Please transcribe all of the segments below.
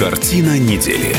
Картина недели.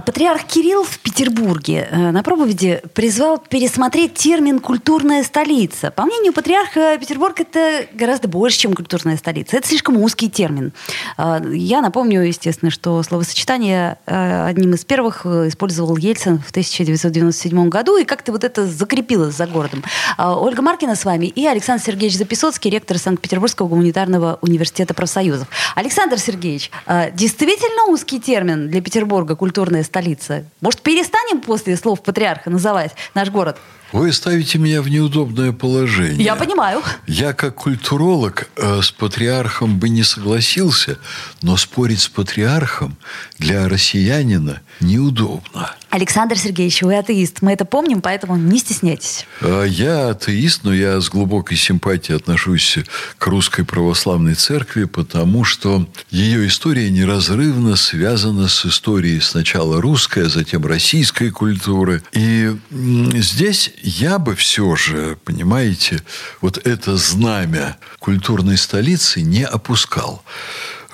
Патриарх Кирилл в Петербурге э, на проповеди призвал пересмотреть термин «культурная столица». По мнению патриарха, Петербург – это гораздо больше, чем культурная столица. Это слишком узкий термин. А, Я напомню, естественно, что словосочетание э, одним из первых э, использовал Ельцин в 1997 году, и как-то вот это закрепилось за городом. А, Ольга Маркина с вами и Александр Сергеевич Записоцкий, ректор Санкт-Петербургского гуманитарного университета профсоюзов. Александр Сергеевич, а, действительно узкий термин для Петербурга «культурная столица»? Может, перестанем после слов патриарха называть наш город? Вы ставите меня в неудобное положение. Я понимаю. Я как культуролог э, с патриархом бы не согласился, но спорить с патриархом для россиянина неудобно. Александр Сергеевич, вы атеист. Мы это помним, поэтому не стесняйтесь. А Я атеист, но я с глубокой симпатией отношусь к русской православной церкви, потому что ее история неразрывно связана с историей сначала русской, а затем российской культуры. И здесь я бы все же, понимаете, вот это знамя культурной столицы не опускал.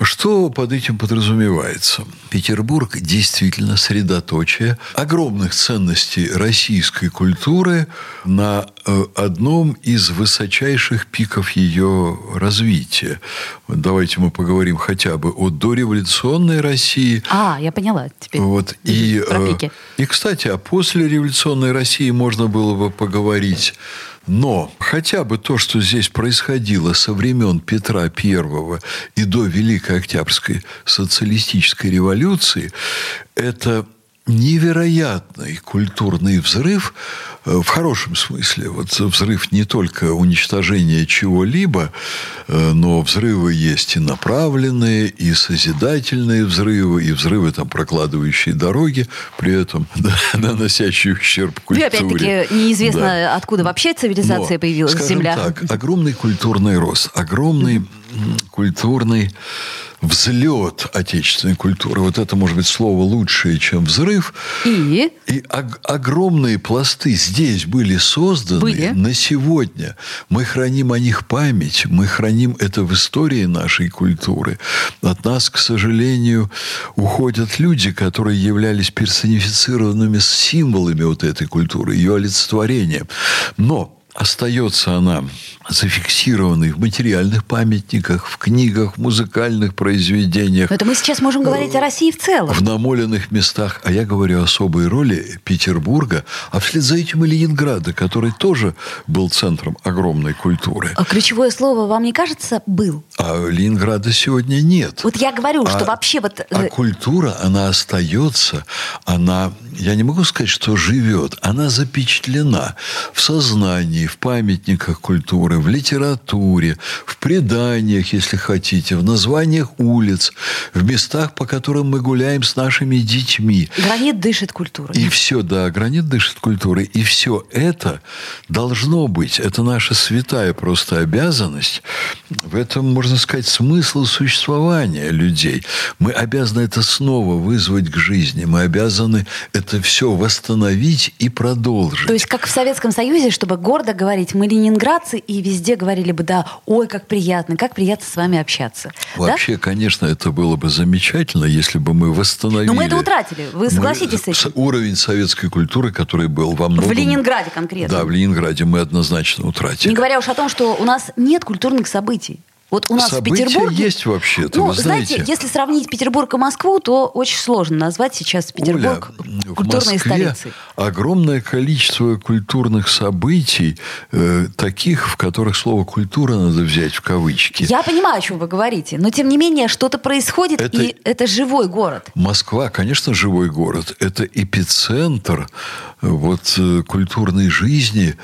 Что под этим подразумевается? Петербург действительно средоточие огромных ценностей российской культуры на э, одном из высочайших пиков ее развития. Давайте мы поговорим хотя бы о дореволюционной России, А, я поняла теперь. вот. И, э, и, кстати, о послереволюционной России можно было бы поговорить. Но хотя бы то, что здесь происходило со времен Петра I и до Великой Октябрьской социалистической революции, это невероятный культурный взрыв в хорошем смысле. Вот взрыв не только уничтожения чего-либо, э, но взрывы есть и направленные, и созидательные взрывы, и взрывы, там, прокладывающие дороги, при этом да, наносящие ущерб Ну, и культуре. опять-таки неизвестно, Да. откуда вообще цивилизация Но, появилась, Земля. так, огромный культурный рост, огромный культурный взлет отечественной культуры. Вот это, может быть, слово лучшее, чем взрыв. И И ог- огромные пласты здесь были созданы Были. на сегодня. Мы храним о них память, мы храним это в истории нашей культуры. От нас, к сожалению, уходят люди, которые являлись персонифицированными символами вот этой культуры, ее олицетворением. Но остается она зафиксированной в материальных памятниках, в книгах, в музыкальных произведениях, но это мы сейчас можем говорить о России в целом. в намоленных местах. А я говорю о особой роли Петербурга, а вслед за этим и Ленинграда, который тоже был центром огромной культуры. А Ключевое слово, вам не кажется, был? А Ленинграда сегодня нет. Вот я говорю, что А- вообще вот... А э, культура, она остается, она, я не могу сказать, что живет, она запечатлена в сознании, в памятниках культуры, в литературе, в преданиях, если хотите, в названиях улиц, в местах, по которым мы гуляем с нашими детьми. Гранит дышит культурой. И все, да, гранит дышит культурой. И все это должно быть. Это наша святая просто обязанность. В этом, можно сказать, смысл существования людей. Мы обязаны это снова вызвать к жизни. Мы обязаны это все восстановить и продолжить. То есть, как в Советском Союзе, чтобы гордо говорить, мы ленинградцы, и везде говорили бы, да, ой, как приятно, как приятно с вами общаться. Да? Вообще, конечно, это было бы замечательно, если бы мы восстановили... Но мы это утратили. Вы Мы- согласитесь с этим? Уровень советской культуры, который был во многом... В Ленинграде конкретно. Да, в Ленинграде мы однозначно утратили. Не говоря уж о том, что у нас нет культурных событий. Вот у нас События в Петербурге... есть вообще-то, Ну, знаете. знаете, если сравнить Петербург и Москву, то очень сложно назвать сейчас Петербург Оля, культурной в Москве столицей. огромное количество культурных событий, э, таких, в которых слово «культура» надо взять в кавычки. Я понимаю, о чем вы говорите, но тем не менее что-то происходит, Это- и это живой город. Москва, конечно, живой город. Это эпицентр э, вот, э, культурной жизни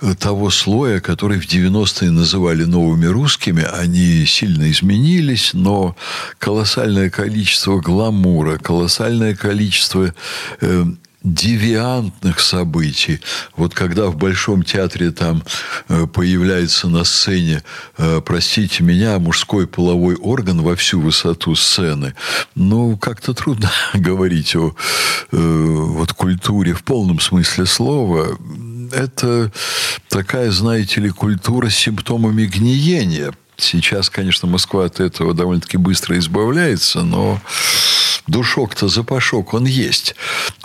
э, того слоя, который в 90-е называли новыми русскими. Они сильно изменились, но колоссальное количество гламура, колоссальное количество э, девиантных событий. Вот когда в Большом театре там э, появляется на сцене, э, простите меня, мужской половой орган во всю высоту сцены, ну, как-то трудно говорить о э, вот культуре в полном смысле слова. Это такая, знаете ли, культура с симптомами гниения Сейчас, конечно, Москва от этого довольно-таки быстро избавляется, но душок-то запашок, он есть.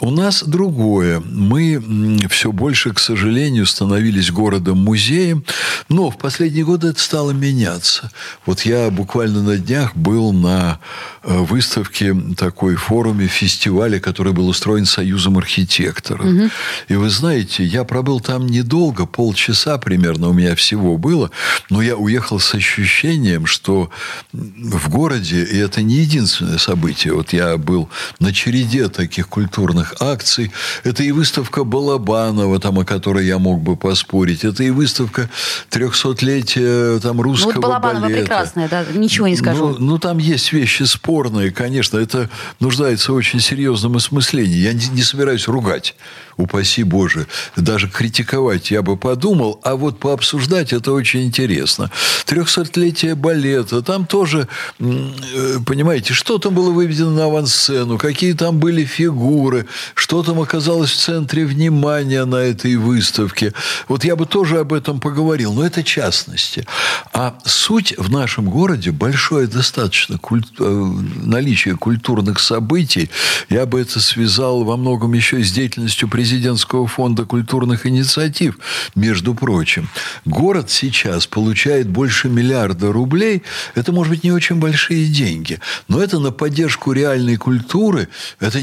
У нас другое. Мы все больше, к сожалению, становились городом-музеем, но в последние годы это стало меняться. Вот я буквально на днях был на э, выставке такой форуме, фестивале, который был устроен Союзом архитекторов. Угу. И вы знаете, я пробыл там недолго, полчаса примерно у меня всего было, но я уехал с ощущением, что в городе, и это не единственное событие, вот я был на череде таких культурных акций. Это и выставка Балабанова, там, о которой я мог бы поспорить. Это и выставка 300-летия там, русского ну, вот Балабанова балета. прекрасная, да, ничего не скажу. Ну, ну, там есть вещи спорные, конечно. Это нуждается в очень серьезном осмыслении. Я не, не собираюсь ругать упаси Боже, даже критиковать я бы подумал, а вот пообсуждать это очень интересно. Трехсотлетие балета, там тоже, э, понимаете, что там было выведено на авансцену, какие там были фигуры, что там оказалось в центре внимания на этой выставке. Вот я бы тоже об этом поговорил, но это частности. А суть в нашем городе большое достаточно куль... Э, наличие культурных событий. Я бы это связал во многом еще и с деятельностью президентского фонда культурных инициатив, между прочим. Город сейчас получает больше миллиарда рублей. Это, может быть, не очень большие деньги. Но это на поддержку реальной культуры. Это,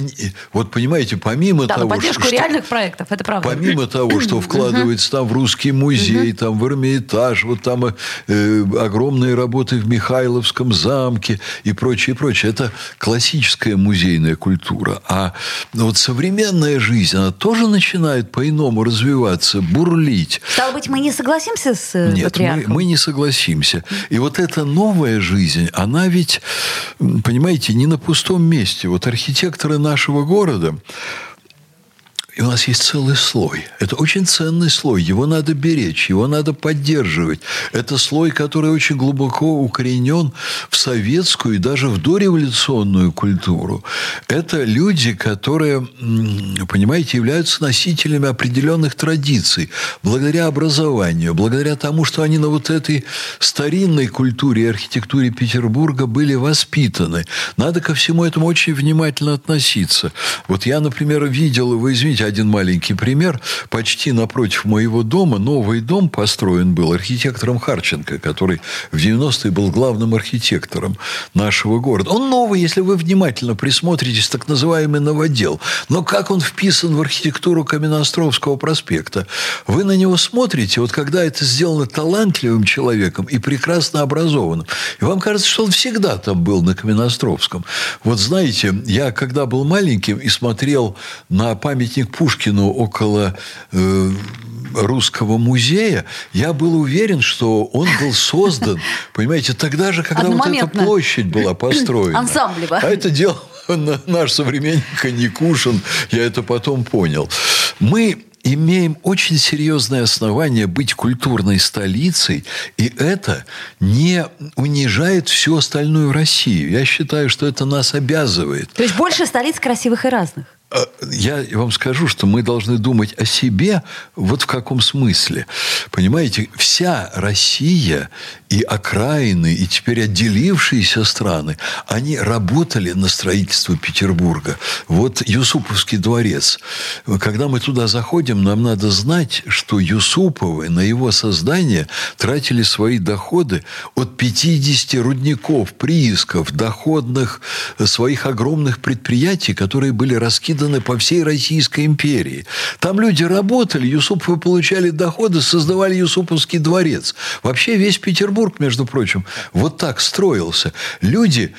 вот понимаете, помимо да, того... поддержку что, реальных проектов, это правда. Помимо того, что вкладывается там в русский музей, там в Эрмитаж, вот там э, огромные работы в Михайловском замке и прочее, прочее. Это классическая музейная культура. А вот современная жизнь, она то тоже начинает по-иному развиваться, бурлить. Стало быть, мы не согласимся с э, Нет, мы, мы не согласимся. И вот эта новая жизнь, она ведь, понимаете, не на пустом месте. Вот архитекторы нашего города, и у нас есть целый слой. Это очень ценный слой. Его надо беречь, его надо поддерживать. Это слой, который очень глубоко укоренен в советскую и даже в дореволюционную культуру. Это люди, которые, понимаете, являются носителями определенных традиций. Благодаря образованию, благодаря тому, что они на вот этой старинной культуре и архитектуре Петербурга были воспитаны. Надо ко всему этому очень внимательно относиться. Вот я, например, видел, вы извините, один маленький пример. Почти напротив моего дома новый дом построен был архитектором Харченко, который в 90-е был главным архитектором нашего города. Он новый, если вы внимательно присмотритесь, так называемый новодел. Но как он вписан в архитектуру Каменноостровского проспекта? Вы на него смотрите, вот когда это сделано талантливым человеком и прекрасно образованным, и вам кажется, что он всегда там был на Каменноостровском. Вот знаете, я когда был маленьким и смотрел на памятник Пушкину около э, русского музея, я был уверен, что он был создан, понимаете, тогда же, когда вот эта площадь была построена. Ансамблево. А это делал наш современник Никушин, я это потом понял. Мы имеем очень серьезное основание быть культурной столицей, и это не унижает всю остальную Россию. Я считаю, что это нас обязывает. То есть больше столиц красивых и разных. Э, я вам скажу, что мы должны думать о себе вот в каком смысле. Понимаете, вся Россия и окраины, и теперь отделившиеся страны, они работали на строительство Петербурга. Вот Юсуповский дворец. Когда мы туда заходим, нам надо знать, что Юсуповы на его создание тратили свои доходы от 50 рудников, приисков, доходных своих огромных предприятий, которые были раскиданы по всей Российской империи. Там люди работали, Юсуповы получали доходы, создавали Юсуповский дворец. Вообще весь Петербург, между прочим, вот так строился. Люди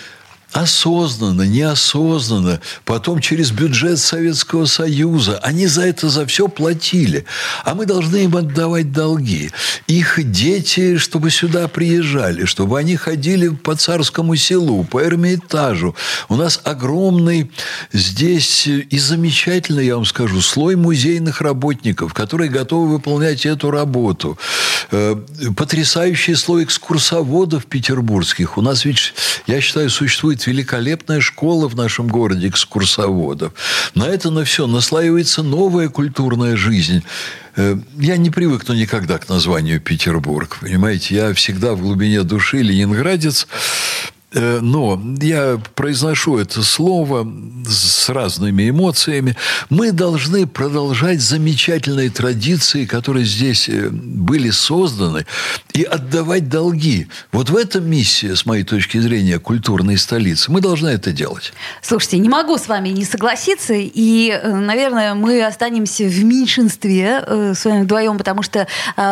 осознанно, неосознанно, потом через бюджет Советского Союза. Они за это за все платили. А мы должны им отдавать долги. Их дети, чтобы сюда приезжали, чтобы они ходили по царскому селу, по Эрмитажу. У нас огромный здесь и замечательный, я вам скажу, слой музейных работников, которые готовы выполнять эту работу. Э, потрясающий слой экскурсоводов петербургских. У нас ведь, я считаю, существует работает великолепная школа в нашем городе экскурсоводов. На это на все наслаивается новая культурная жизнь. Э, я не привыкну никогда к названию Петербург. Понимаете, я всегда в глубине души ленинградец. Э, но я произношу это слово с разными эмоциями. Мы должны продолжать замечательные традиции, которые здесь э, были созданы, и отдавать долги. Вот в этом миссия, с моей точки зрения, культурной столицы. Мы должны это делать. Слушайте, не могу с вами не согласиться. И, э, наверное, мы останемся в меньшинстве с вами вдвоем, потому что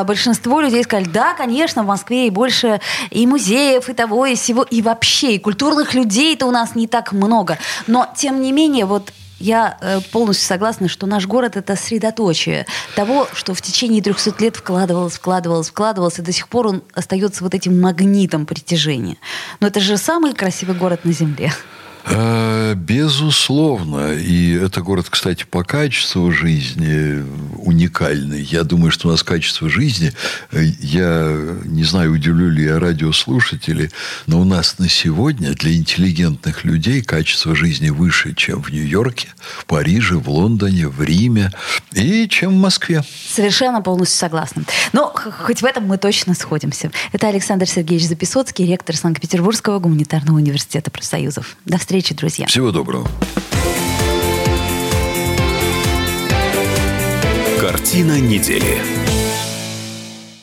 большинство людей сказали, да, конечно, в Москве и больше и музеев, и того, и всего, и вообще вообще, и культурных людей-то у нас не так много. Но, тем не менее, вот я э, полностью согласна, что наш город это средоточие того, что в течение 300 лет вкладывалось, вкладывалось, вкладывалось, и до сих пор он остается вот этим магнитом притяжения. Но это же самый красивый город на Земле. Э, безусловно. И это город, кстати, по качеству жизни уникальный. Я думаю, что у нас качество жизни, э, я не знаю, удивлю ли я радиослушателей, но у нас на сегодня для интеллигентных людей качество жизни выше, чем в Нью-Йорке, в Париже, в Лондоне, в Риме и чем в Москве. Совершенно полностью согласна. Но хоть в этом мы точно сходимся. Это Александр Сергеевич Записоцкий, ректор Санкт-Петербургского гуманитарного университета профсоюзов. До встречи встречи, друзья. Всего доброго. Картина недели.